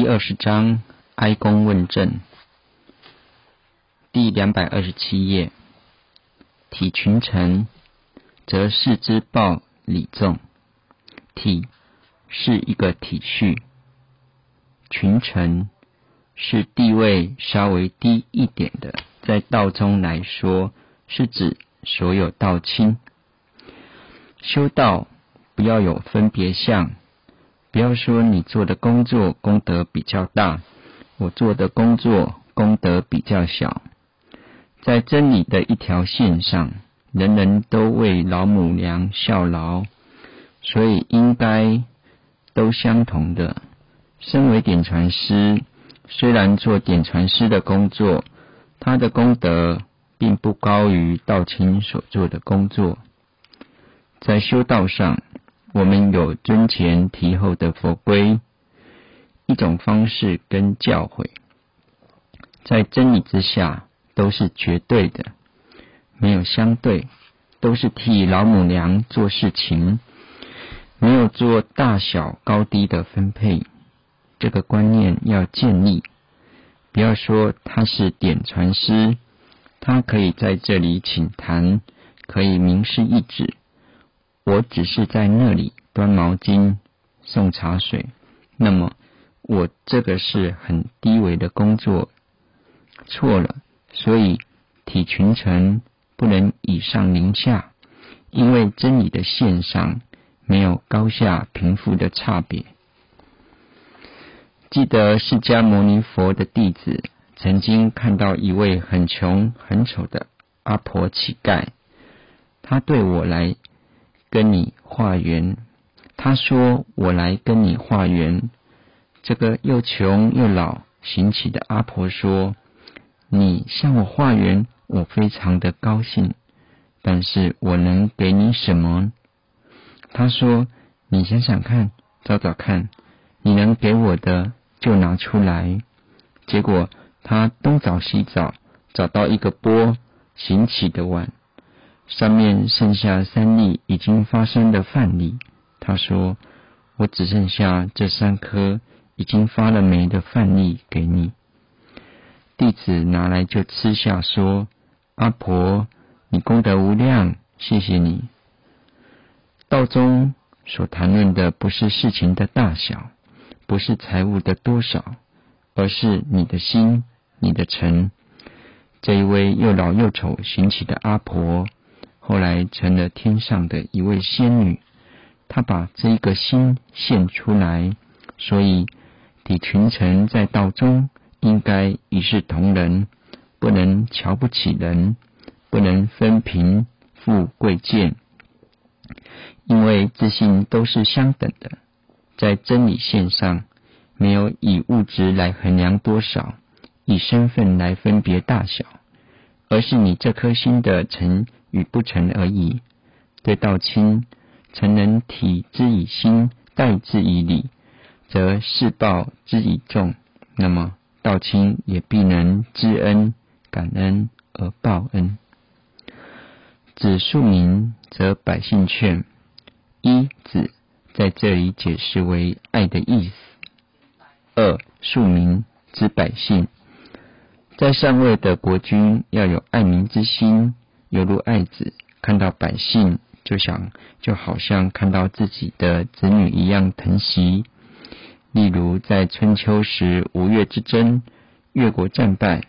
第二十章哀公问政，第两百二十七页。体群臣，则视之报礼重。体是一个体序，群臣是地位稍微低一点的，在道中来说，是指所有道亲。修道不要有分别相。不要说你做的工作功德比较大，我做的工作功德比较小，在真理的一条线上，人人都为老母娘效劳，所以应该都相同的。身为点传师，虽然做点传师的工作，他的功德并不高于道亲所做的工作，在修道上。我们有尊前提后的佛规，一种方式跟教诲，在真理之下都是绝对的，没有相对，都是替老母娘做事情，没有做大小高低的分配。这个观念要建立，不要说他是点传师，他可以在这里请谈，可以明示一指。我只是在那里端毛巾、送茶水，那么我这个是很低微的工作，错了。所以体群臣不能以上临下，因为真理的线上没有高下贫富的差别。记得释迦牟尼佛的弟子曾经看到一位很穷很丑的阿婆乞丐，他对我来。跟你化缘，他说：“我来跟你化缘。”这个又穷又老行乞的阿婆说：“你向我化缘，我非常的高兴。但是我能给你什么？”他说：“你想想看，找找看，你能给我的就拿出来。”结果他东找西找，找到一个钵，行乞的碗。上面剩下三粒已经发生的饭粒，他说：“我只剩下这三颗已经发了霉的饭粒给你。”弟子拿来就吃下，说：“阿婆，你功德无量，谢谢你。”道中所谈论的不是事情的大小，不是财物的多少，而是你的心、你的诚。这一位又老又丑行乞的阿婆。后来成了天上的一位仙女，她把这一个心献出来，所以底群臣在道中应该一视同仁，不能瞧不起人，不能分贫富贵贱，因为自信都是相等的，在真理线上没有以物质来衡量多少，以身份来分别大小，而是你这颗心的成。与不成而已。对道亲，曾能体之以心，待之以礼，则事报之以重。那么道亲也必能知恩、感恩而报恩。子庶民，则百姓劝。一子在这里解释为爱的意思。二庶民之百姓，在上位的国君要有爱民之心。犹如爱子看到百姓，就想就好像看到自己的子女一样疼惜。例如在春秋时吴越之争，越国战败，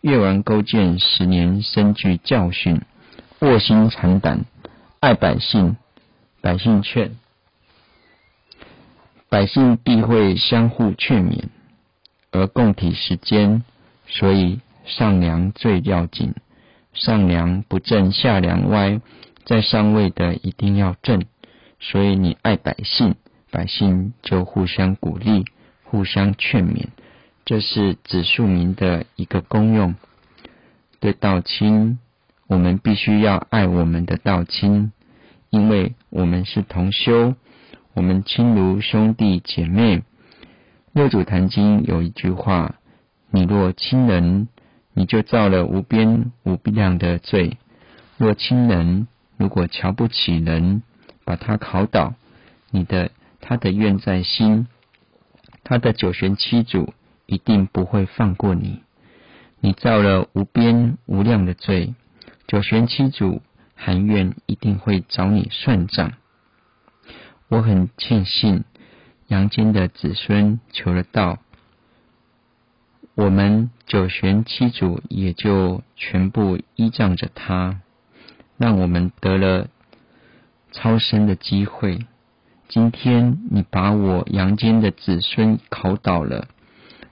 越王勾践十年深具教训，卧薪尝胆，爱百姓，百姓劝，百姓必会相互劝勉，而共体时间，所以上梁最要紧。上梁不正下梁歪，在上位的一定要正，所以你爱百姓，百姓就互相鼓励、互相劝勉，这是子庶民的一个功用。对道亲，我们必须要爱我们的道亲，因为我们是同修，我们亲如兄弟姐妹。六祖坛经有一句话：你若亲人。你就造了无边无量的罪。若亲人如果瞧不起人，把他考倒，你的他的怨在心，他的九玄七祖一定不会放过你。你造了无边无量的罪，九玄七祖含怨一定会找你算账。我很庆幸阳间的子孙求了道，我们九玄七祖也就全部依仗着他，让我们得了超生的机会。今天你把我阳间的子孙考倒了，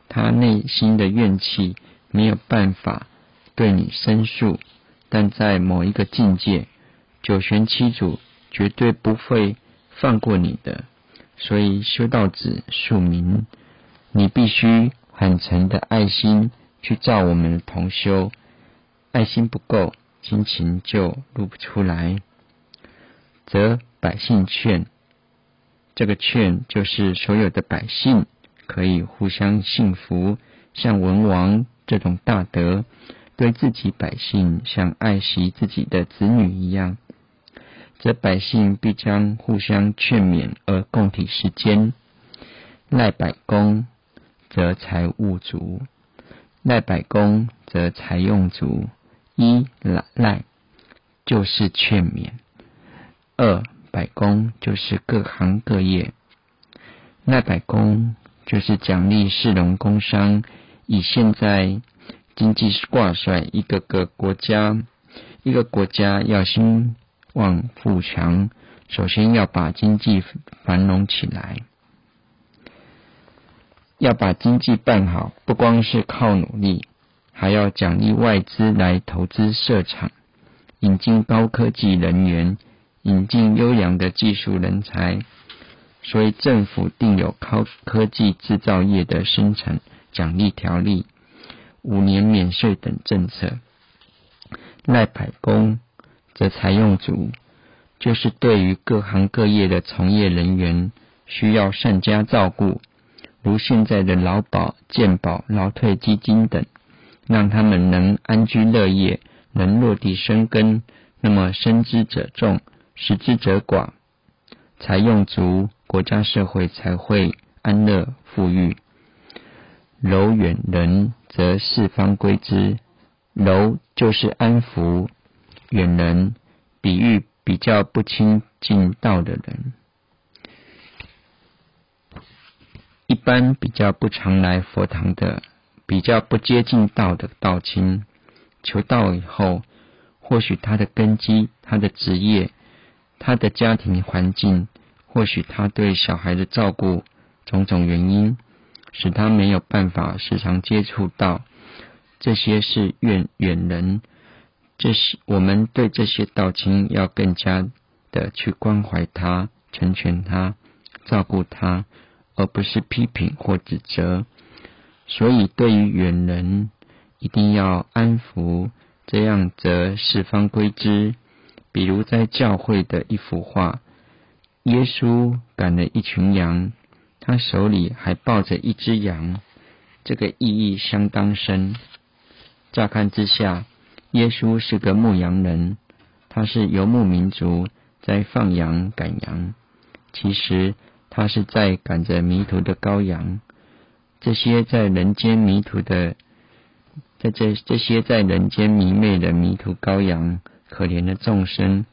他内心的怨气。没有办法对你申诉，但在某一个境界，九玄七祖绝对不会放过你的。所以修道子庶民，你必须坦诚的爱心去照我们的同修，爱心不够，亲情就露不出来。则百姓劝，这个劝就是所有的百姓可以互相信服，像文王。这种大德，对自己百姓像爱惜自己的子女一样，则百姓必将互相劝勉而共体时间。赖百公，则财物足；赖百公，则财用足。一赖赖就是劝勉，二百工就是各行各业。赖百工就是奖励市农工商。以现在经济挂帅，一个个国家，一个国家要兴旺富强，首先要把经济繁荣起来，要把经济办好，不光是靠努力，还要奖励外资来投资设厂，引进高科技人员，引进优良的技术人才，所以政府定有高科技制造业的生产。奖励条例、五年免税等政策，赖百工则采用足，就是对于各行各业的从业人员需要善加照顾，如现在的劳保、健保、劳退基金等，让他们能安居乐业，能落地生根。那么生之者众，食之者寡，才用足，国家社会才会安乐富裕。柔远人则四方归之，柔就是安抚，远人比喻比较不亲近道的人，一般比较不常来佛堂的，比较不接近道的道亲，求道以后，或许他的根基、他的职业、他的家庭环境，或许他对小孩的照顾，种种原因。使他没有办法时常接触到，这些是远远人。这是我们对这些道亲要更加的去关怀他、成全他、照顾他，而不是批评或指责。所以，对于远人，一定要安抚，这样则四方归之。比如在教会的一幅画，耶稣赶了一群羊。他手里还抱着一只羊，这个意义相当深。乍看之下，耶稣是个牧羊人，他是游牧民族在放羊赶羊，其实他是在赶着迷途的羔羊。这些在人间迷途的，在这这些在人间迷昧的迷途羔羊，可怜的众生，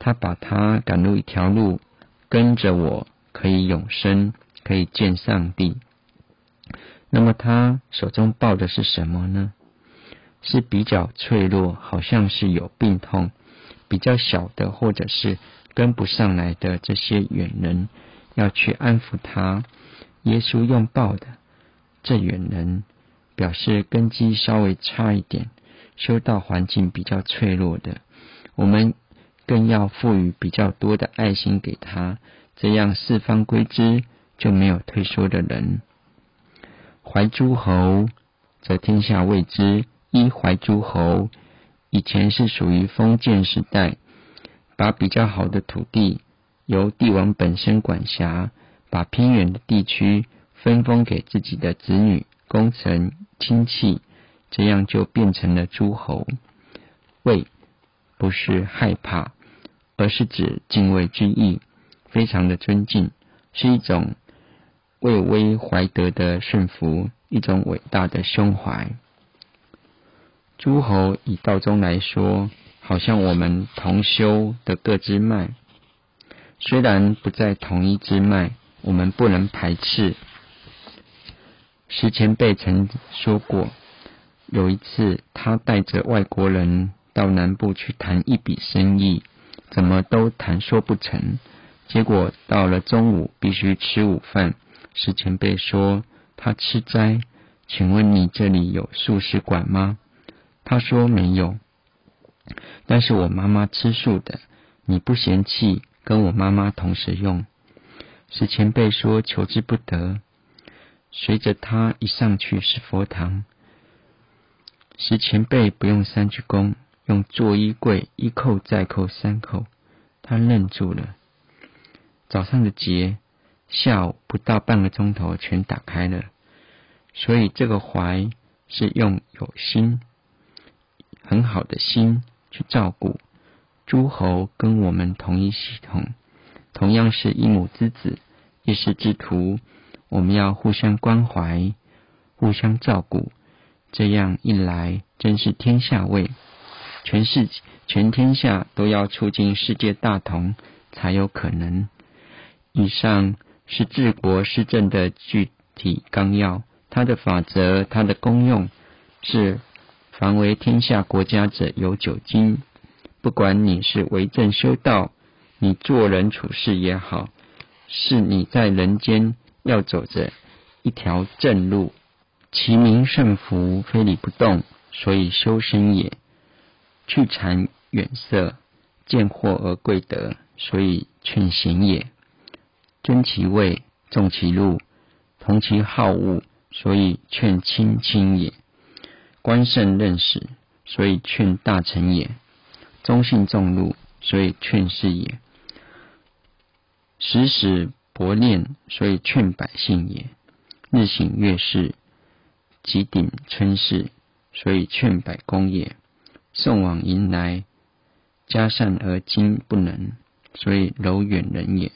他把他赶入一条路，跟着我。可以永生，可以见上帝。那么他手中抱的是什么呢？是比较脆弱，好像是有病痛，比较小的，或者是跟不上来的这些远人，要去安抚他。耶稣用抱的这远人，表示根基稍微差一点，修道环境比较脆弱的，我们更要赋予比较多的爱心给他。这样四方归之，就没有退缩的人。怀诸侯，则天下未之。一怀诸侯，以前是属于封建时代，把比较好的土地由帝王本身管辖，把偏远的地区分封给自己的子女、功臣、亲戚，这样就变成了诸侯。畏不是害怕，而是指敬畏之意。非常的尊敬，是一种畏威怀德的顺服，一种伟大的胸怀。诸侯以道中来说，好像我们同修的各支脉，虽然不在同一支脉，我们不能排斥。石前辈曾说过，有一次他带着外国人到南部去谈一笔生意，怎么都谈说不成。结果到了中午必须吃午饭，石前辈说他吃斋，请问你这里有素食馆吗？他说没有，但是我妈妈吃素的，你不嫌弃跟我妈妈同时用？石前辈说求之不得。随着他一上去是佛堂，石前辈不用三鞠躬，用坐衣柜一扣再扣三扣，他愣住了。早上的结，下午不到半个钟头全打开了，所以这个怀是用有心、很好的心去照顾诸侯，跟我们同一系统，同样是一母之子，一世之徒，我们要互相关怀、互相照顾，这样一来真是天下位，全世全天下都要促进世界大同才有可能。以上是治国施政的具体纲要，它的法则、它的功用是：凡为天下国家者有九经。不管你是为政修道，你做人处事也好，是你在人间要走着一条正路。其名胜福，非礼不动，所以修身也；去禅远色，见惑而贵德，所以劝贤也。尊其位，重其禄，同其好恶，所以劝亲亲也；官圣任使，所以劝大臣也；忠信重禄，所以劝士也；时时薄念，所以劝百姓也；日省月事，极鼎春事，所以劝百公也；送往迎来，嘉善而今不能，所以柔远人也。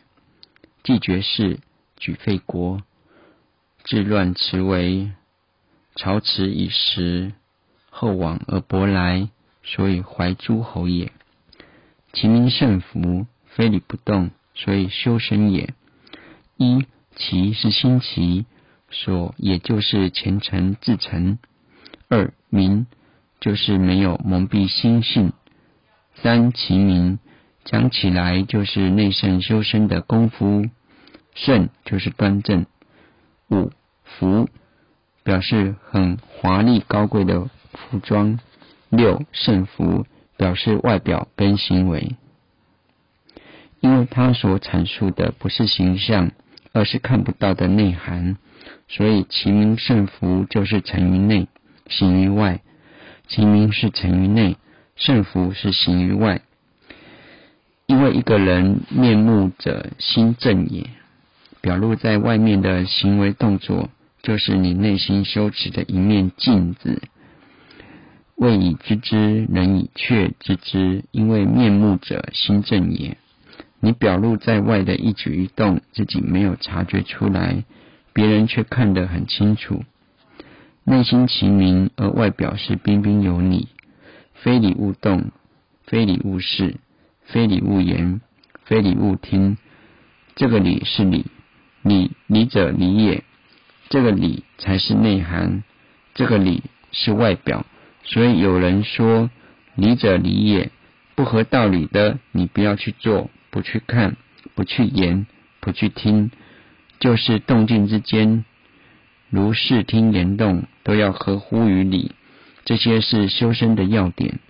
既绝世，举废国，治乱持为，朝辞以时，后往而薄来，所以怀诸侯也。其名胜福，非礼不动，所以修身也。一其是心齐，所也就是虔诚至诚。二名就是没有蒙蔽心性。三其名。讲起来就是内圣修身的功夫，圣就是端正。五服表示很华丽高贵的服装。六圣服表示外表跟行为，因为他所阐述的不是形象，而是看不到的内涵，所以其名圣服就是成于内，行于外。其名是成于内，圣服是行于外。因为一个人面目者心正也，表露在外面的行为动作，就是你内心羞耻的一面镜子。未以知之，人以却知之。因为面目者心正也，你表露在外的一举一动，自己没有察觉出来，别人却看得很清楚。内心其明，而外表是彬彬有礼，非礼勿动，非礼勿视。非礼勿言，非礼勿听。这个礼是礼，礼礼者礼也。这个理才是内涵，这个理是外表。所以有人说理者理也，不合道理的，你不要去做，不去看，不去言，不去听，就是动静之间，如视听言动，都要合乎于理。这些是修身的要点。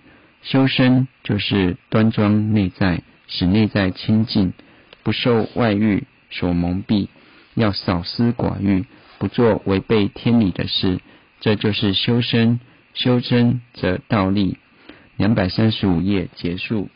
修身就是端庄内在，使内在清净，不受外欲所蒙蔽，要少思寡欲，不做违背天理的事，这就是修身。修身则道立。两百三十五页结束。